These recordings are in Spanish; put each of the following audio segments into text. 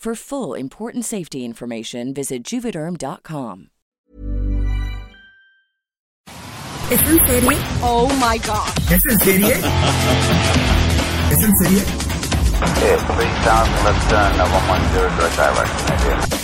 For full important safety information, visit juvederm.com. ¿Es en serie? Oh my god. ¿Es en serie? ¿Es en serie? Okay, 3000 left turn, uh, 110 direct direction.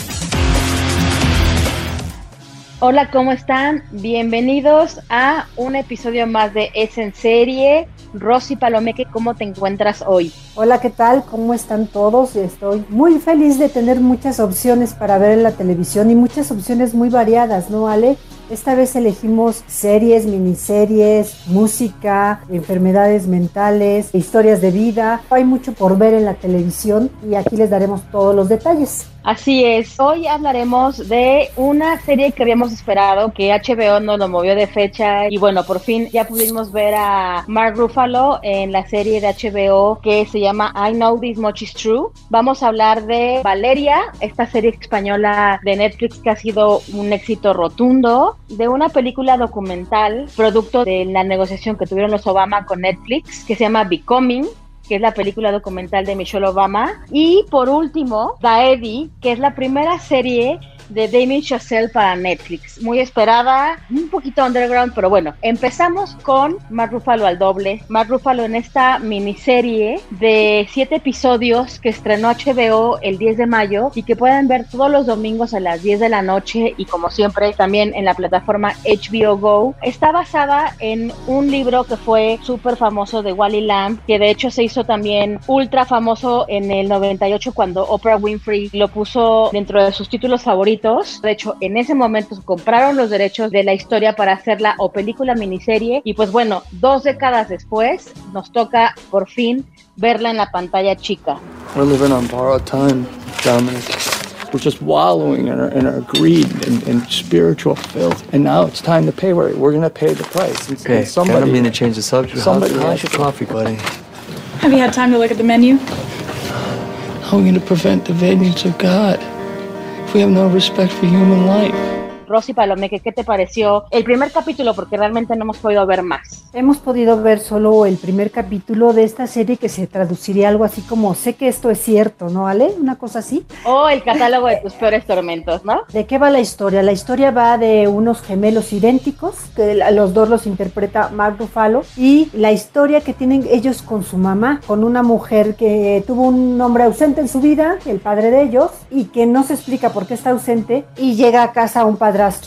Hola, ¿cómo están? Bienvenidos a un episodio más de Es en Serie. Rosy Palomeque, ¿cómo te encuentras hoy? Hola, ¿qué tal? ¿Cómo están todos? Estoy muy feliz de tener muchas opciones para ver en la televisión y muchas opciones muy variadas, ¿no, Ale? Esta vez elegimos series, miniseries, música, enfermedades mentales, historias de vida. Hay mucho por ver en la televisión y aquí les daremos todos los detalles. Así es, hoy hablaremos de una serie que habíamos esperado, que HBO nos lo movió de fecha y bueno, por fin ya pudimos ver a Mark Ruffalo en la serie de HBO que se llama I Know This Much Is True. Vamos a hablar de Valeria, esta serie española de Netflix que ha sido un éxito rotundo, de una película documental, producto de la negociación que tuvieron los Obama con Netflix, que se llama Becoming, que es la película documental de Michelle Obama. Y por último, Daedi, que es la primera serie de Damien Chazelle para Netflix. Muy esperada, un poquito underground, pero bueno, empezamos con Mark Ruffalo al doble. Mark Ruffalo en esta miniserie de siete episodios que estrenó HBO el 10 de mayo y que pueden ver todos los domingos a las 10 de la noche y como siempre también en la plataforma HBO Go. Está basada en un libro que fue súper famoso de Wally Lamb, que de hecho se hizo también ultra famoso en el 98 cuando Oprah Winfrey lo puso dentro de sus títulos favoritos de hecho, en ese momento compraron los derechos de la historia para hacerla o película miniserie. Y pues bueno, dos décadas después nos toca por fin verla en la pantalla chica. We're living on borrowed time, Dominic. We're just wallowing in our, in our greed and, and spiritual filth. And now it's time to pay. We're, we're going to pay the price. And, Okay, and somebody, I don't mean to change the subject. Somebody How's, your coffee, buddy? Have you had time to look at the menu? How are we going to prevent the vengeance of God we have no respect for human life? Rosy Palomeque, ¿qué te pareció el primer capítulo? Porque realmente no hemos podido ver más. Hemos podido ver solo el primer capítulo de esta serie que se traduciría algo así como sé que esto es cierto, ¿no, Ale? Una cosa así. O el catálogo de tus peores tormentos, ¿no? ¿De qué va la historia? La historia va de unos gemelos idénticos, que los dos los interpreta Mark Ruffalo, y la historia que tienen ellos con su mamá, con una mujer que tuvo un hombre ausente en su vida, el padre de ellos, y que no se explica por qué está ausente, y llega a casa un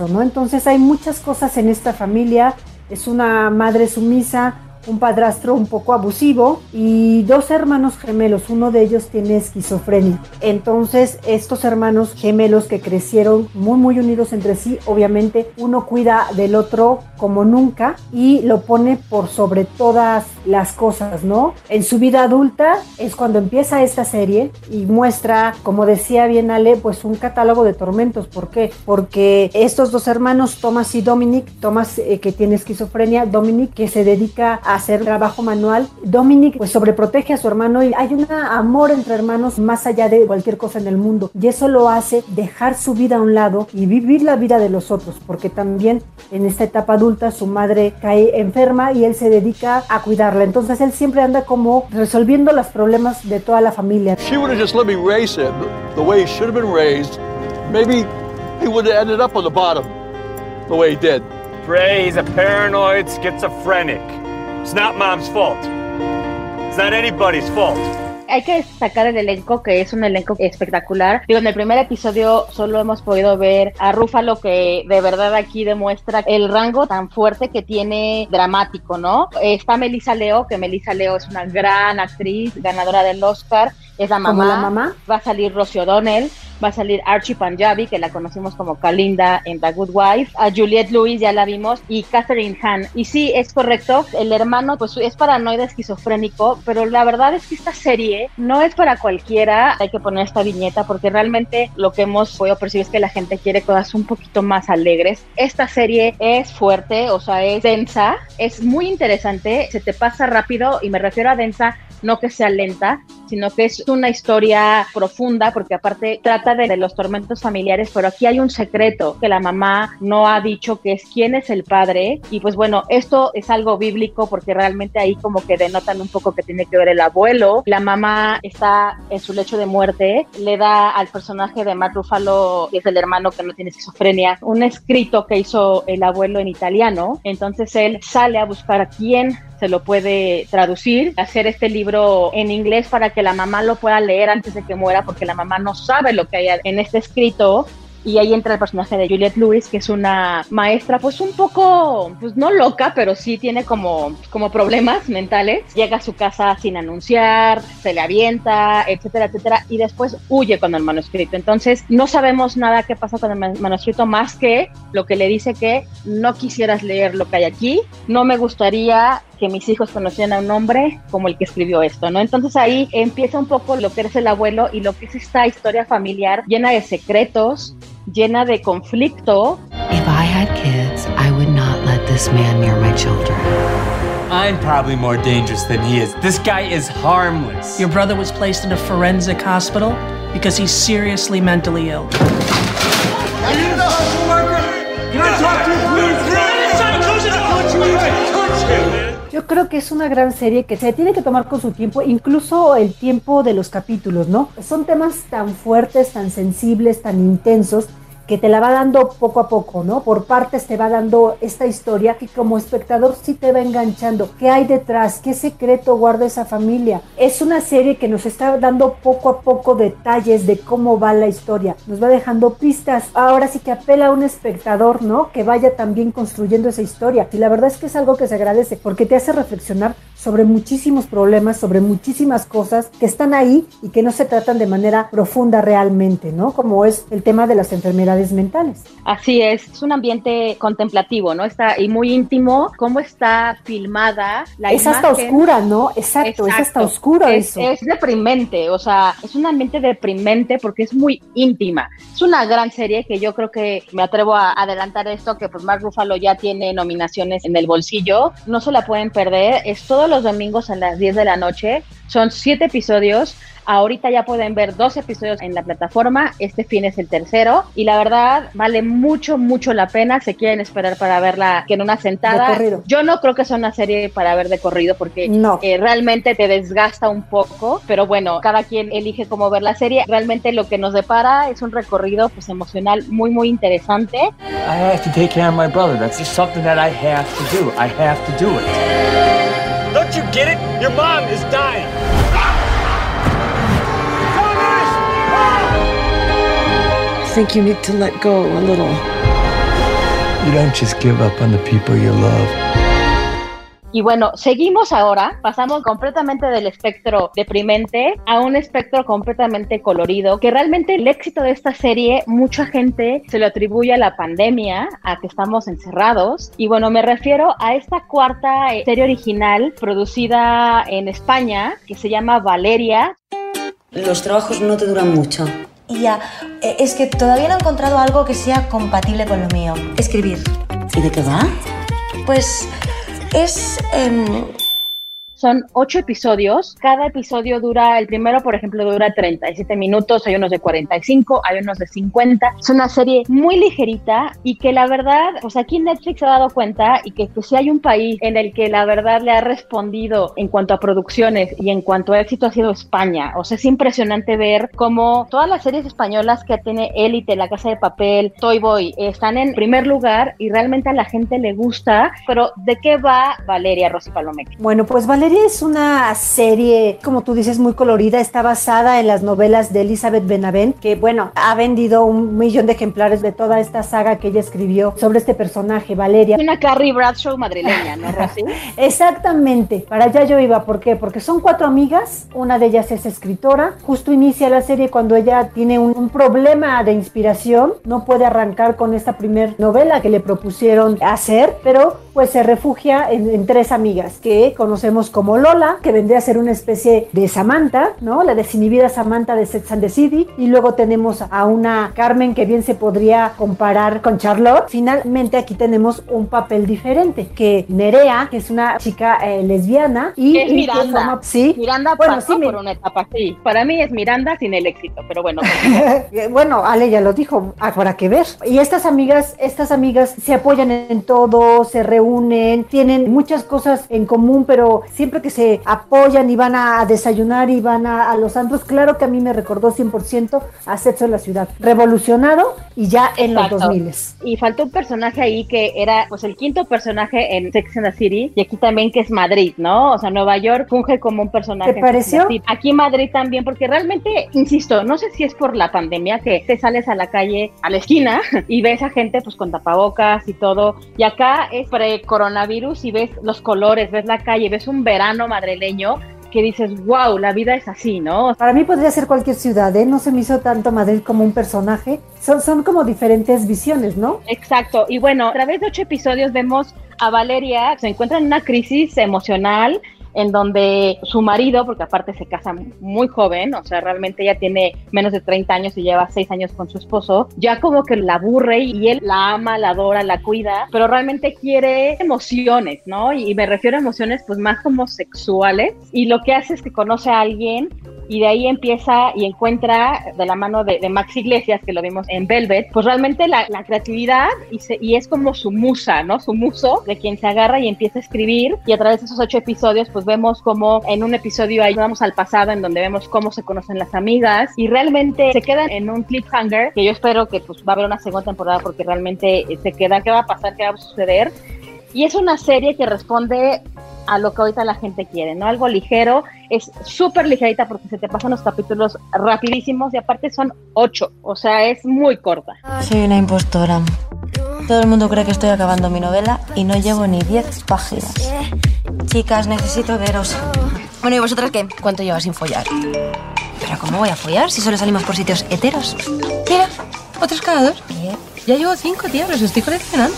¿no? Entonces hay muchas cosas en esta familia, es una madre sumisa, un padrastro un poco abusivo y dos hermanos gemelos, uno de ellos tiene esquizofrenia. Entonces estos hermanos gemelos que crecieron muy muy unidos entre sí, obviamente uno cuida del otro como nunca y lo pone por sobre todas las cosas, ¿no? En su vida adulta es cuando empieza esta serie y muestra, como decía bien Ale, pues un catálogo de tormentos. ¿Por qué? Porque estos dos hermanos, Thomas y Dominic, Thomas eh, que tiene esquizofrenia, Dominic que se dedica a hacer trabajo manual, Dominic pues sobreprotege a su hermano y hay un amor entre hermanos más allá de cualquier cosa en el mundo. Y eso lo hace dejar su vida a un lado y vivir la vida de los otros porque también en esta etapa adulta su madre cae enferma y él se dedica a cuidarla. Entonces él siempre anda como resolviendo los problemas de toda la familia. She would have just let me raise him the way he should have been raised, maybe he would have ended up on the bottom the way he did. He's a paranoid schizophrenic. It's not mom's fault. It's not anybody's fault. hay que destacar el elenco, que es un elenco espectacular. Digo, en el primer episodio solo hemos podido ver a Rúfalo, que de verdad aquí demuestra el rango tan fuerte que tiene dramático, ¿no? Está Melissa Leo, que Melissa Leo es una gran actriz, ganadora del Oscar, es la mamá. la mamá? Va a salir Rosie O'Donnell, va a salir Archie Panjabi, que la conocimos como Kalinda en The Good Wife, a Juliette Lewis ya la vimos, y Catherine Hahn. Y sí, es correcto, el hermano pues es paranoide esquizofrénico, pero la verdad es que esta serie no es para cualquiera, hay que poner esta viñeta porque realmente lo que hemos podido percibir es que la gente quiere cosas un poquito más alegres. Esta serie es fuerte, o sea, es densa, es muy interesante, se te pasa rápido y me refiero a densa no que sea lenta, sino que es una historia profunda, porque aparte trata de, los tormentos familiares, pero aquí hay un secreto que la mamá no ha dicho que es quién es el padre. Y pues bueno, esto es algo bíblico porque realmente ahí como que denotan un poco que tiene que ver el abuelo. La mamá está en su lecho de muerte, le da al personaje de Matt Ruffalo, que es el hermano que no tiene esquizofrenia, un escrito que hizo el abuelo en italiano. Entonces él sale a buscar a quién se lo puede traducir, hacer este libro en inglés para que la mamá lo pueda leer antes de que muera, porque la mamá no sabe lo que hay en este escrito y ahí entra el personaje de Juliette Lewis, que es una maestra, pues un poco, pues no loca, pero sí tiene como, como problemas mentales. Llega a su casa sin anunciar, se le avienta, etcétera, etcétera, y después huye con el manuscrito. Entonces, no sabemos nada qué pasa con el manuscrito más que lo que le dice que no quisieras leer lo que hay aquí, no me gustaría que mis hijos conocieran a un hombre como el que escribió esto, ¿no? Entonces ahí empieza un poco lo que es el abuelo y lo que es esta historia familiar llena de secretos, llena de conflicto. If I had kids, I would not let this man near my children. I'm probably more dangerous than he is. This guy is harmless. Your brother was placed in a forensic hospital because he's seriously mentally ill. Are you the hustle worker? Can I talk to you, please? Yo creo que es una gran serie que se tiene que tomar con su tiempo, incluso el tiempo de los capítulos, ¿no? Son temas tan fuertes, tan sensibles, tan intensos, que te la va dando poco a poco, ¿no? Por partes te va dando esta historia que como espectador sí te va enganchando. ¿Qué hay detrás? ¿Qué secreto guarda esa familia? Es una serie que nos está dando poco a poco detalles de cómo va la historia. Nos va dejando pistas. Ahora sí que apela a un espectador, ¿no? Que vaya también construyendo esa historia. Y la verdad es que es algo que se agradece porque te hace reflexionar sobre muchísimos problemas, sobre muchísimas cosas que están ahí y que no se tratan de manera profunda realmente, ¿no? Como es el tema de las enfermedades mentales. Así es, es un ambiente contemplativo, ¿no? Está y muy íntimo, cómo está filmada la Es hasta oscura, ¿no? Exacto, es hasta oscuro es, eso. Es deprimente, o sea, es un ambiente deprimente porque es muy íntima. Es una gran serie que yo creo que me atrevo a adelantar esto, que pues Mark Ruffalo ya tiene nominaciones en el bolsillo, no se la pueden perder, es todos los domingos a las 10 de la noche, son siete episodios, Ahorita ya pueden ver dos episodios en la plataforma. Este fin es el tercero. Y la verdad, vale mucho, mucho la pena. Se quieren esperar para verla que en una sentada. Yo no creo que sea una serie para ver de corrido porque eh, realmente te desgasta un poco. Pero bueno, cada quien elige cómo ver la serie. Realmente lo que nos depara es un recorrido pues emocional muy, muy interesante. I have to take care of my brother. That's just something that I have to do. I have to do it. Don't you get it? Your mom is dying. Think you need to let go a little. You don't just give up on the people you love. Y bueno, seguimos ahora, pasamos completamente del espectro deprimente a un espectro completamente colorido, que realmente el éxito de esta serie, mucha gente se lo atribuye a la pandemia, a que estamos encerrados. Y bueno, me refiero a esta cuarta eh, serie original producida en España, que se llama Valeria. Los trabajos no te duran mucho. Y ya, eh, es que todavía no he encontrado algo que sea compatible con lo mío. Escribir. ¿Y de qué va? Pues es... em, Son ocho episodios. Cada episodio dura, el primero, por ejemplo, dura 37 minutos, hay unos de 45, hay unos de 50. Es una serie muy ligerita y que la verdad, pues aquí Netflix se ha dado cuenta y que, que si hay un país en el que la verdad le ha respondido en cuanto a producciones y en cuanto a éxito ha sido España. O sea, es impresionante ver cómo todas las series españolas que tiene Élite, La Casa de Papel, Toy Boy, están en primer lugar y realmente a la gente le gusta. Pero, ¿de qué va Valeria Rosy Palomeque? Bueno, pues Valeria Valeria es una serie, como tú dices, muy colorida. Está basada en las novelas de Elizabeth Benavent, que bueno, ha vendido un millón de ejemplares de toda esta saga que ella escribió sobre este personaje, Valeria. Una Carrie Bradshaw madrileña, ¿no, Rosy? Exactamente. Para allá yo iba. ¿Por qué? Porque son cuatro amigas. Una de ellas es escritora. Justo inicia la serie cuando ella tiene un, un problema de inspiración. No puede arrancar con esta primer novela que le propusieron hacer, pero pues se refugia en, en, tres amigas que conocemos como Lola, que vendría a ser una especie de Samantha, ¿no? La desinhibida Samantha de Sex and the City. Y luego tenemos a una Carmen que bien se podría comparar con Charlotte. Finalmente aquí tenemos un papel diferente, que Nerea, que es una chica eh, lesbiana y... Es Miranda. Forma, sí. Miranda bueno, pasó sí, por una etapa así. Para mí es Miranda sin el éxito, pero bueno. bueno, Ale ya lo dijo, habrá que ver. Y estas amigas, estas amigas se apoyan en todo, se reúnen, tienen muchas cosas en común, pero siempre que se apoyan y van a desayunar y van a, a los antros, claro que a mí me recordó 100% a Sexo en la Ciudad. Revolucionado y ya en Exacto. los 2000. Y faltó un personaje ahí que era pues el quinto personaje en Sex and the City y aquí también que es Madrid, ¿no? O sea, Nueva York funge como un personaje. ¿Te pareció? Así. Aquí Madrid también, porque realmente, insisto, no sé si es por la pandemia que te sales a la calle, a la esquina y ves a gente pues con tapabocas y todo. Y acá es pre-coronavirus y ves los colores, ves la calle, ves un verano madrileño que dices, wow, la vida es así, ¿no? Para mí podría ser cualquier ciudad, ¿eh? No se me hizo tanto Madrid como un personaje. Son, son como diferentes visiones, ¿no? Exacto. Y bueno, a través de ocho episodios vemos a Valeria, se encuentra en una crisis emocional en donde su marido, porque aparte se casa muy joven, o sea, realmente ella tiene menos de 30 años y lleva 6 años con su esposo, ya como que la aburre y él la ama, la adora, la cuida, pero realmente quiere emociones, ¿no? Y me refiero a emociones pues más como sexuales y lo que hace es que conoce a alguien y de ahí empieza y encuentra de la mano de, de Max Iglesias, que lo vimos en Velvet, pues realmente la, la creatividad y, se, y, es como su musa, ¿no? Su muso de quien se agarra y empieza a escribir y a través de esos ocho episodios pues vemos como en un episodio ahí vamos al pasado en donde vemos cómo se conocen las amigas y realmente se quedan en un cliffhanger que yo espero que pues va a haber una segunda temporada porque realmente se queda, ¿qué va a pasar? ¿Qué va a suceder? Y es una serie que responde a lo que ahorita la gente quiere, ¿no? Algo ligero, es súper ligerita porque se te pasan los capítulos rapidísimos y aparte son ocho, o sea, es muy corta. Soy una impostora. Todo el mundo cree que estoy acabando mi novela y no llevo ni 10 páginas. Chicas, necesito veros. Bueno, ¿y vosotras qué? ¿Cuánto llevas sin follar? ¿Pero cómo voy a follar si solo salimos por sitios heteros? Mira, otros cada dos. ¿Qué? Ya llevo cinco, tía, los estoy coleccionando.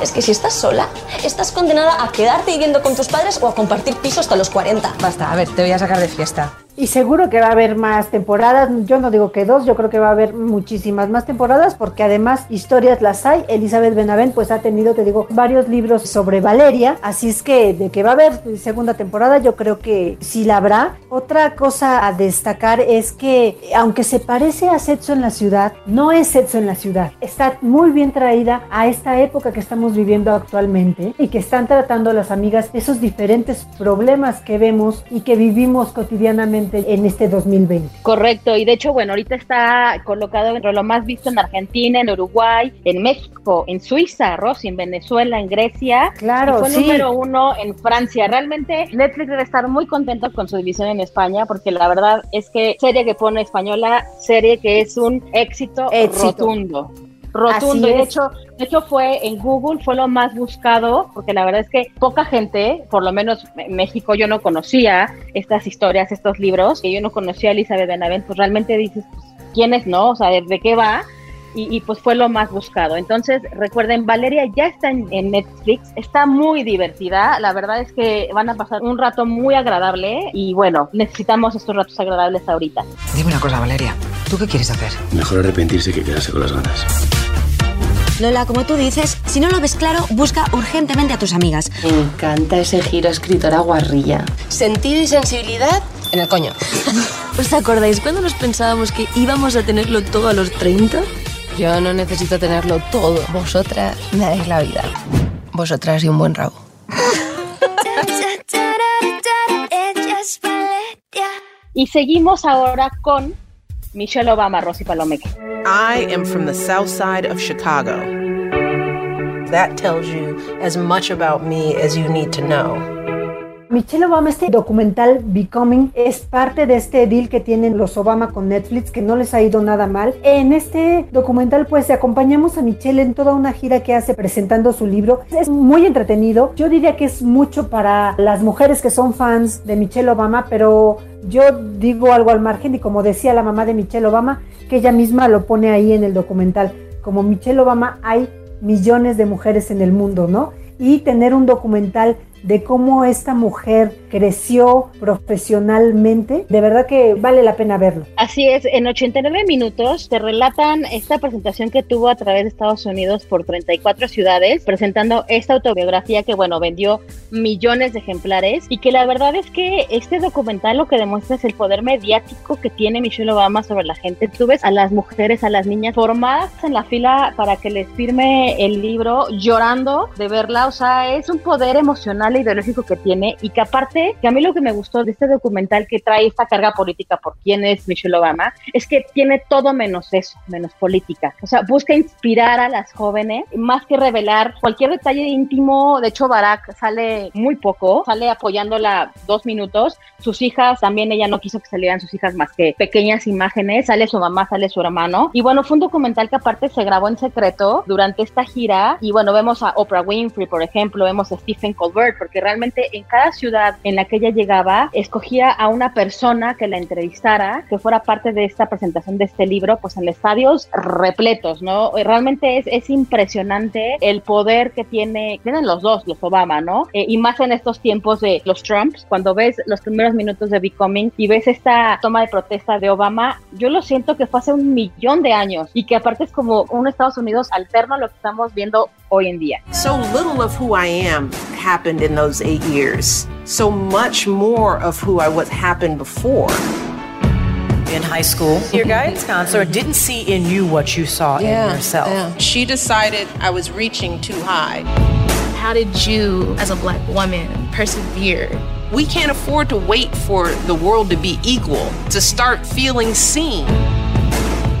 Es que si estás sola, estás condenada a quedarte viviendo con tus padres o a compartir piso hasta los 40. Basta, a ver, te voy a sacar de fiesta. Y seguro que va a haber más temporadas. Yo no digo que dos, yo creo que va a haber muchísimas más temporadas porque además historias las hay. Elizabeth Benavent pues ha tenido, te digo, varios libros sobre Valeria. Así es que de que va a haber segunda temporada yo creo que sí la habrá. Otra cosa a destacar es que aunque se parece a Sexo en la ciudad, no es Sexo en la ciudad. Está muy bien traída a esta época que estamos viviendo actualmente y que están tratando las amigas esos diferentes problemas que vemos y que vivimos cotidianamente en este 2020. Correcto, y de hecho, bueno, ahorita está colocado entre lo más visto en Argentina, en Uruguay, en México, en Suiza, Rosy, en Venezuela, en Grecia. Claro, y fue sí. número uno en Francia. Realmente Netflix debe estar muy contento con su división en España, porque la verdad es que serie que pone española, serie que es un éxito, Éxito. rotundo rotundo. De hecho, de hecho fue en Google, fue lo más buscado, porque la verdad es que poca gente, por lo menos en México, yo no conocía estas historias, estos libros, que yo no conocía a Elizabeth Benavent, pues realmente dices, pues, ¿quién es, no? O sea, ¿de qué va? Y, y, pues fue lo más buscado. Entonces, recuerden, Valeria ya está en, en, Netflix, está muy divertida, la verdad es que van a pasar un rato muy agradable y bueno, necesitamos estos ratos agradables ahorita. Dime una cosa, Valeria, ¿tú qué quieres hacer? Mejor arrepentirse que quedarse con las ganas. Lola, como tú dices, si no lo ves claro, busca urgentemente a tus amigas. Me encanta ese giro escritora guarrilla. Sentido y sensibilidad en el coño. ¿Os acordáis cuando nos pensábamos que íbamos a tenerlo todo a los 30? Yo no necesito tenerlo todo. Vosotras me dais la vida. Vosotras y un buen rabo. Y seguimos ahora con Michelle Obama, Rosy Palomeque. I am from the south side of Chicago. That tells you as much about me as you need to know. Michelle Obama, este documental Becoming es parte de este deal que tienen los Obama con Netflix, que no les ha ido nada mal. En este documental, pues acompañamos a Michelle en toda una gira que hace presentando su libro. Es muy entretenido. Yo diría que es mucho para las mujeres que son fans de Michelle Obama, pero yo digo algo al margen y como decía la mamá de Michelle Obama, que ella misma lo pone ahí en el documental. Como Michelle Obama hay millones de mujeres en el mundo, ¿no? Y tener un documental de cómo esta mujer creció profesionalmente, de verdad que vale la pena verlo. Así es, en 89 minutos te relatan esta presentación que tuvo a través de Estados Unidos por 34 ciudades, presentando esta autobiografía que, bueno, vendió millones de ejemplares y que la verdad es que este documental lo que demuestra es el poder mediático que tiene Michelle Obama sobre la gente. Tú ves a las mujeres, a las niñas formadas en la fila para que les firme el libro, llorando de verla, o sea, es un poder emocional ideológico que tiene y que aparte, que a mí lo que me gustó de este documental que trae esta carga política por quién es Michelle Obama, es que tiene todo menos eso, menos política. O sea, busca inspirar a las jóvenes, más que revelar cualquier detalle íntimo. De hecho, Barack sale muy poco, sale apoyándola dos minutos. Sus hijas, también ella no quiso que salieran sus hijas más que pequeñas imágenes. Sale su mamá, sale su hermano. Y bueno, fue un documental que aparte se grabó en secreto durante esta gira. Y bueno, vemos a Oprah Winfrey, por ejemplo, vemos a Stephen Colbert, porque realmente en cada ciudad en la que ella llegaba, escogía a una persona que la entrevistara, que fuera parte de esta presentación de este libro, pues en estadios repletos, ¿no? Realmente es, es impresionante el poder que tiene, tienen los dos, los Obama, ¿no? Eh, y más en estos tiempos de los Trumps, cuando ves los primeros minutos de Becoming y ves esta toma de protesta de Obama, yo lo siento que fue hace un millón de años y que aparte es como un Estados Unidos alterno a lo que estamos viendo hoy en día. So little of who I am happened in those eight years. So much more of who I was happened before. In high school, your guidance counselor didn't see in you what you saw in yourself. She decided I was reaching too high. How did you, as a black woman, persevere? We can't afford to wait for the world to be equal to start feeling seen.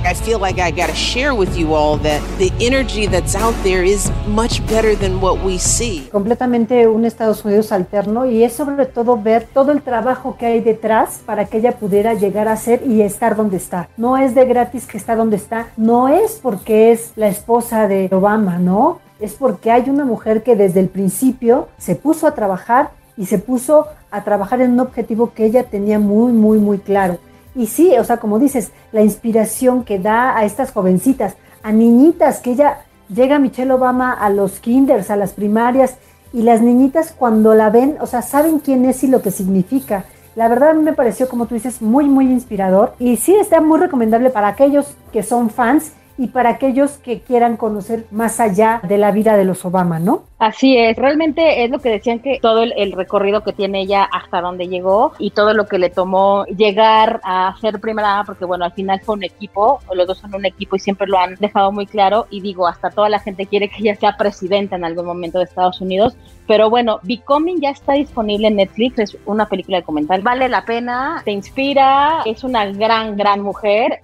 I feel like I got to share with you all that the energy that's out there is much better than what we see. Completamente un Estados Unidos alterno y es sobre todo ver todo el trabajo que hay detrás para que ella pudiera llegar a ser y estar donde está. No es de gratis que está donde está, no es porque es la esposa de Obama, ¿no? Es porque hay una mujer que desde el principio se puso a trabajar y se puso a trabajar en un objetivo que ella tenía muy, muy, muy claro. Y sí, o sea, como dices, la inspiración que da a estas jovencitas, a niñitas, que ella llega Michelle Obama a los kinders, a las primarias, y las niñitas cuando la ven, o sea, saben quién es y lo que significa. La verdad a mí me pareció, como tú dices, muy, muy inspirador. Y sí está muy recomendable para aquellos que son fans y para aquellos que quieran conocer más allá de la vida de los Obama, ¿no? Así es, realmente es lo que decían que todo el, recorrido que tiene ella hasta donde llegó y todo lo que le tomó llegar a ser primera, porque bueno, al final fue un equipo, los dos son un equipo y siempre lo han dejado muy claro y digo, hasta toda la gente quiere que ella sea presidenta en algún momento de Estados Unidos, pero bueno, Becoming ya está disponible en Netflix, es una película de comentar, vale la pena, te inspira, es una gran, gran mujer.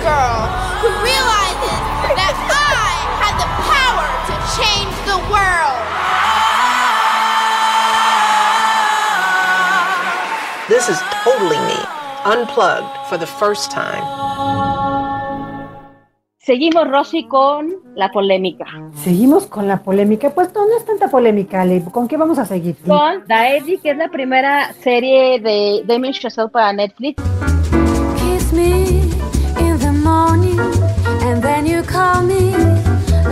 Girl who realizes that I have the power to change the world. This is totally me, unplugged for the first time. Seguimos, Rosy, con la polémica. Seguimos con la polémica. Pues no, no es tanta polémica, Ale. ¿Con qué vamos a seguir? Con Daisy, que es la primera serie de Damien Chazelle para Netflix. Kiss me morning and then you call me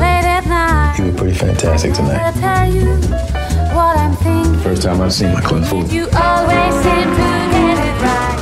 late at night. You look pretty fantastic tonight. I tell you what I'm thinking. First time I've seen my Clint Food. You always seem to get it right.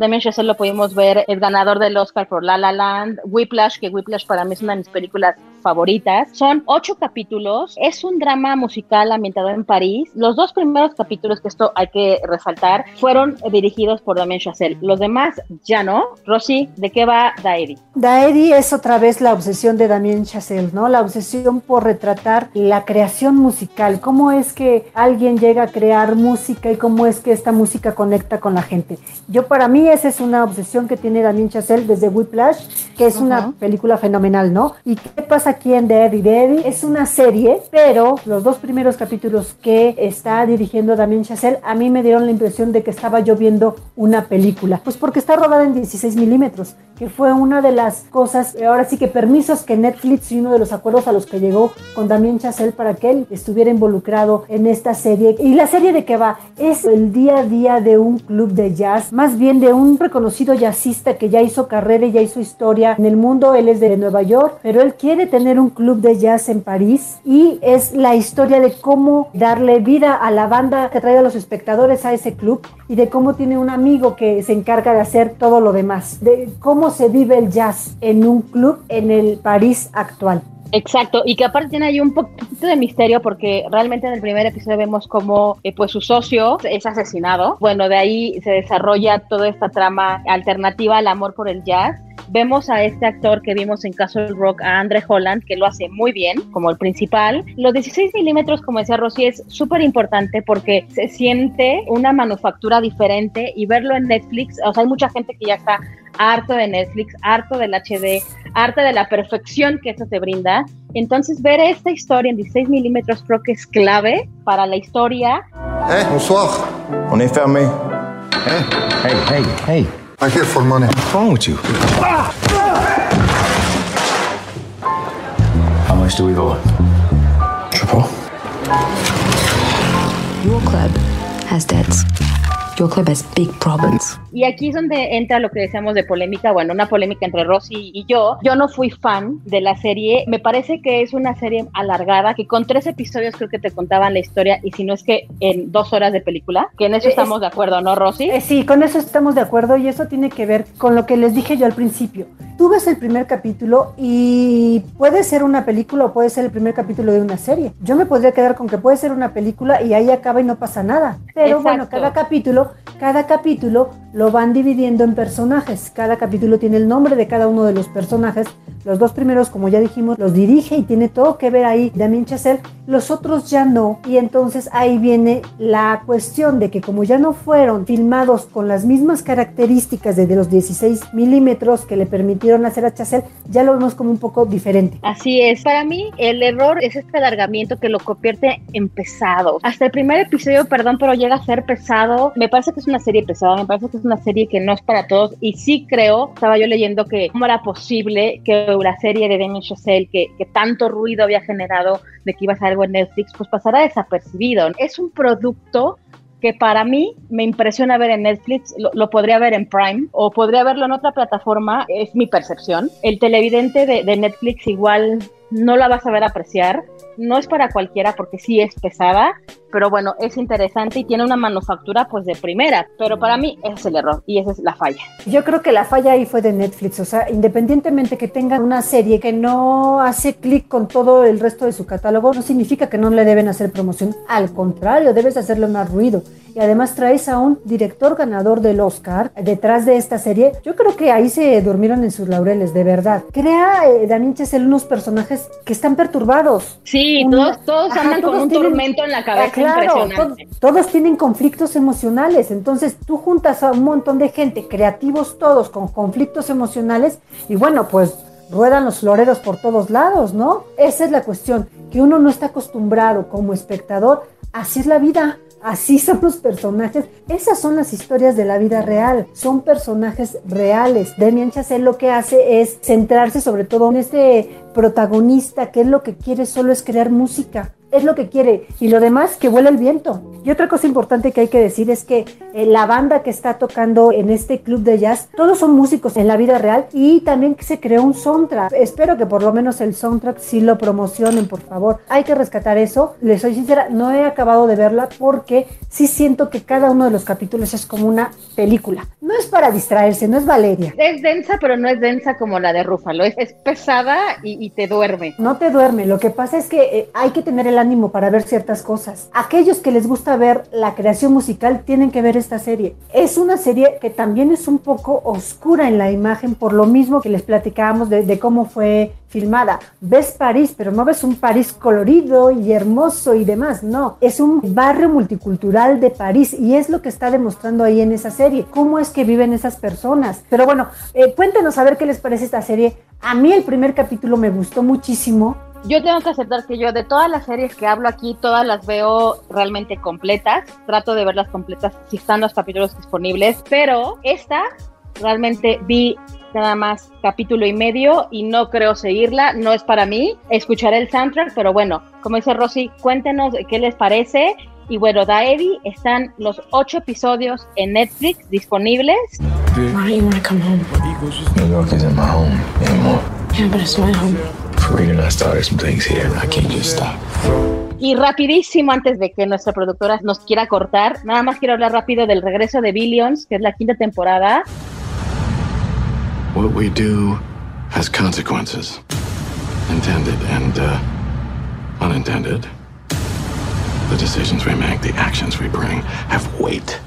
Damien Chazelle lo pudimos ver, es ganador del Oscar por La La Land, Whiplash, que Whiplash para mí es una de mis películas favoritas. Son ocho capítulos, es un drama musical ambientado en París. Los dos primeros capítulos, que esto hay que resaltar, fueron dirigidos por Damien Chazelle. Los demás ya no. Rosy, ¿de qué va Daery? Daery es otra vez la obsesión de Damien Chazelle, ¿no? La obsesión por retratar la creación musical, cómo es que alguien llega a crear música y cómo es que esta música conecta con la gente. Yo para mí esa es una obsesión que tiene Damien Chazelle desde Whiplash que es una película fenomenal, ¿no? ¿Y qué pasa aquí en Eddie? The Eddie es una serie, pero los dos primeros capítulos que está dirigiendo Damien Chazelle a mí me dieron la impresión de que estaba yo viendo una película. Pues porque está rodada en 16 milímetros, que fue una de las cosas, eh, ahora sí que permisos que Netflix y uno de los acuerdos a los que llegó con Damien Chazelle para que él estuviera involucrado en esta serie. ¿Y la serie de qué va? Es el día a día de un club de jazz, más bien de un reconocido jazzista que ya hizo carrera y ya hizo historia en el mundo. Él es de Nueva York, pero él quiere tener un club de jazz en París y es la historia de cómo darle vida a la banda que trae a los espectadores a ese club y de cómo tiene un amigo que se encarga de hacer todo lo demás, de cómo se vive el jazz en un club en el París actual. Exacto, y que aparte tiene ahí un poquito de misterio porque realmente en el primer episodio vemos como eh, pues su socio es asesinado. Bueno, de ahí se desarrolla toda esta trama alternativa al amor por el jazz. Vemos a este actor que vimos en Castle Rock, a Andre Holland, que lo hace muy bien como el principal. Los 16 milímetros, como decía Rosy, es súper importante porque se siente una manufactura diferente y verlo en Netflix, o sea, hay mucha gente que ya está harto de Netflix, harto del HD, harto de la perfección que eso te brinda. Entonces, ver esta historia en 16 milímetros creo que es clave para la historia. Eh, bonsoir. On est fermé. Eh, hey, hey, hey. I'm here for money. What's wrong with you? How much do we owe? Triple. Your club has debts. Your club has big problems. Y aquí es donde entra lo que decíamos de polémica, bueno, una polémica entre Rosy y yo. Yo no fui fan de la serie, me parece que es una serie alargada, que con tres episodios creo que te contaban la historia, y si no es que en dos horas de película, que en eso Eh, estamos es- de acuerdo, ¿no, Rosy? Eh, sí, con eso estamos de acuerdo y eso tiene que ver con lo que les dije yo al principio. Tú ves el primer capítulo y puede ser una película o puede ser el primer capítulo de una serie. Yo me podría quedar con que puede ser una película y ahí acaba y no pasa nada. Pero bueno, cada capítulo, cada capítulo lo van dividiendo en personajes. Cada capítulo tiene el nombre de cada uno de los personajes. Los dos primeros, como ya dijimos, los dirige y tiene todo que ver ahí Damien Chazelle. Los otros ya no. Y entonces ahí viene la cuestión de que como ya no fueron filmados con las mismas características de, de los 16 milímetros que le permitieron hacer a Chazelle, ya lo vemos como un poco diferente. Así es. Para mí, el error es este alargamiento que lo convierte en pesado. Hasta el primer episodio, perdón, pero llega a ser pesado. Me parece que es una serie pesada, me parece que es una serie que no es para todos. Y sí creo, estaba yo leyendo que cómo era posible que la serie de Damien Chazelle, que, que tanto ruido había generado de que iba a ser algo en Netflix, pues pasara desapercibido. Es un producto que para mí me impresiona ver en Netflix, lo, lo podría ver en Prime o podría verlo en otra plataforma, es mi percepción. El televidente de, de Netflix igual no la va a saber apreciar, no es para cualquiera porque sí es pesada, pero bueno, es interesante y tiene una manufactura pues de primera, pero para mí ese es el error y esa es la falla. Yo creo que la falla ahí fue de Netflix, o sea, independientemente que tengan una serie que no hace clic con todo el resto de su catálogo, no significa que no le deben hacer promoción, al contrario, debes hacerle más ruido. Y además traes a un director ganador del Oscar detrás de esta serie. Yo creo que ahí se durmieron en sus laureles, de verdad. Crea eh, Chazelle unos personajes que están perturbados. Sí, todos, todos andan con un tormento en la cabeza claro, to- todos tienen conflictos emocionales, entonces tú juntas a un montón de gente, creativos todos, con conflictos emocionales, y bueno, pues ruedan los floreros por todos lados, ¿no? Esa es la cuestión, que uno no está acostumbrado como espectador, así es la vida. Así son los personajes. Esas son las historias de la vida real. Son personajes reales. Demian Chazelle lo que hace es centrarse sobre todo en este protagonista que es lo que quiere solo es crear música es lo que quiere y lo demás que vuela el viento. Y otra cosa importante que hay que decir es que eh, la banda que está tocando en este club de jazz, todos son músicos en la vida real y también se creó un soundtrack. Espero que por lo menos el soundtrack sí lo promocionen, por favor. Hay que rescatar eso. Les soy sincera, no he acabado de verla porque sí siento que cada uno de los capítulos es como una película. No es para distraerse, no es Valeria. Es densa, pero no es densa como la de Rúfalo. Es, es pesada y, y te duerme. No te duerme. Lo que pasa es que eh, hay que tener el ánimo para ver ciertas cosas. Aquellos que les gusta ver la creación musical tienen que ver esta serie. Es una serie que también es un poco oscura en la imagen por lo mismo que les platicábamos de, cómo fue filmada. Ves París, pero no ves un París colorido y hermoso y demás, no. Es un barrio multicultural de París y es lo que está demostrando ahí en esa serie. ¿Cómo es que viven esas personas? Pero bueno, eh, cuéntenos a ver qué les parece esta serie. A mí el primer capítulo me gustó muchísimo. Yo tengo que aceptar que yo de todas las series que hablo aquí, todas las veo realmente completas. Trato de verlas completas si están los capítulos disponibles, pero esta realmente vi nada más capítulo y medio y no creo seguirla, no es para mí. Escucharé el soundtrack, pero bueno, como dice Rosy, cuéntenos qué les parece. Y bueno, Daevi están los ocho episodios en Netflix disponibles. Why you want to come home? New York isn't my home anymore. Yeah, but it's my home. Y rapidísimo, antes de que nuestra productora nos quiera cortar, nada más quiero hablar rápido del regreso de Billions, que es la quinta temporada. What we do has consequences. Intended and uh, unintended. The decisions we make, the actions we bring, have weight.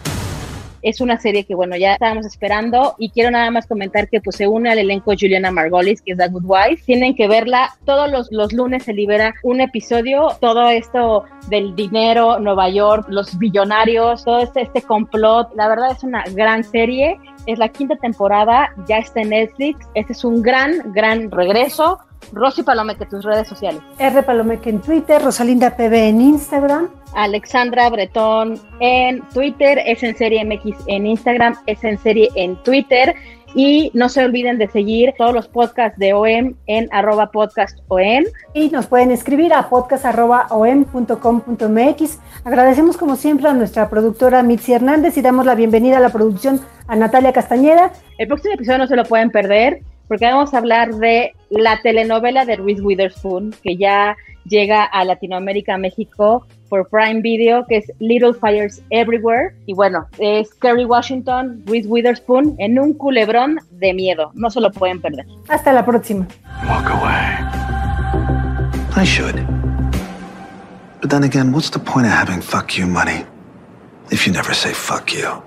Es una serie que, bueno, ya estábamos esperando y quiero nada más comentar que pues se une al elenco Juliana Margolis, que es The Good Wife. Tienen que verla. Todos los, los lunes se libera un episodio. Todo esto del dinero, Nueva York, los billonarios, todo este, este complot. La verdad es una gran serie. Es la quinta temporada, ya está en Netflix. Este es un gran, gran regreso. Rosy Palomeque, tus redes sociales. R Palomeque en Twitter, Rosalinda PB en Instagram. Alexandra Bretón en Twitter, es en serie MX en Instagram, es en serie en Twitter. Y no se olviden de seguir todos los podcasts de OEM en arroba podcast OEM. Y nos pueden escribir a podcast.om.com.mx. Agradecemos como siempre a nuestra productora Mitzi Hernández y damos la bienvenida a la producción a Natalia Castañeda. El próximo episodio no se lo pueden perder porque vamos a hablar de la telenovela de Reese Witherspoon, que ya llega a Latinoamérica, México, por Prime Video, que es Little Fires Everywhere. Y bueno, es Kerry Washington, Reese Witherspoon, en un culebrón de miedo. No se lo pueden perder. Hasta la próxima. Walk away. I should. But then again, what's the point of having fuck you money if you never say fuck you?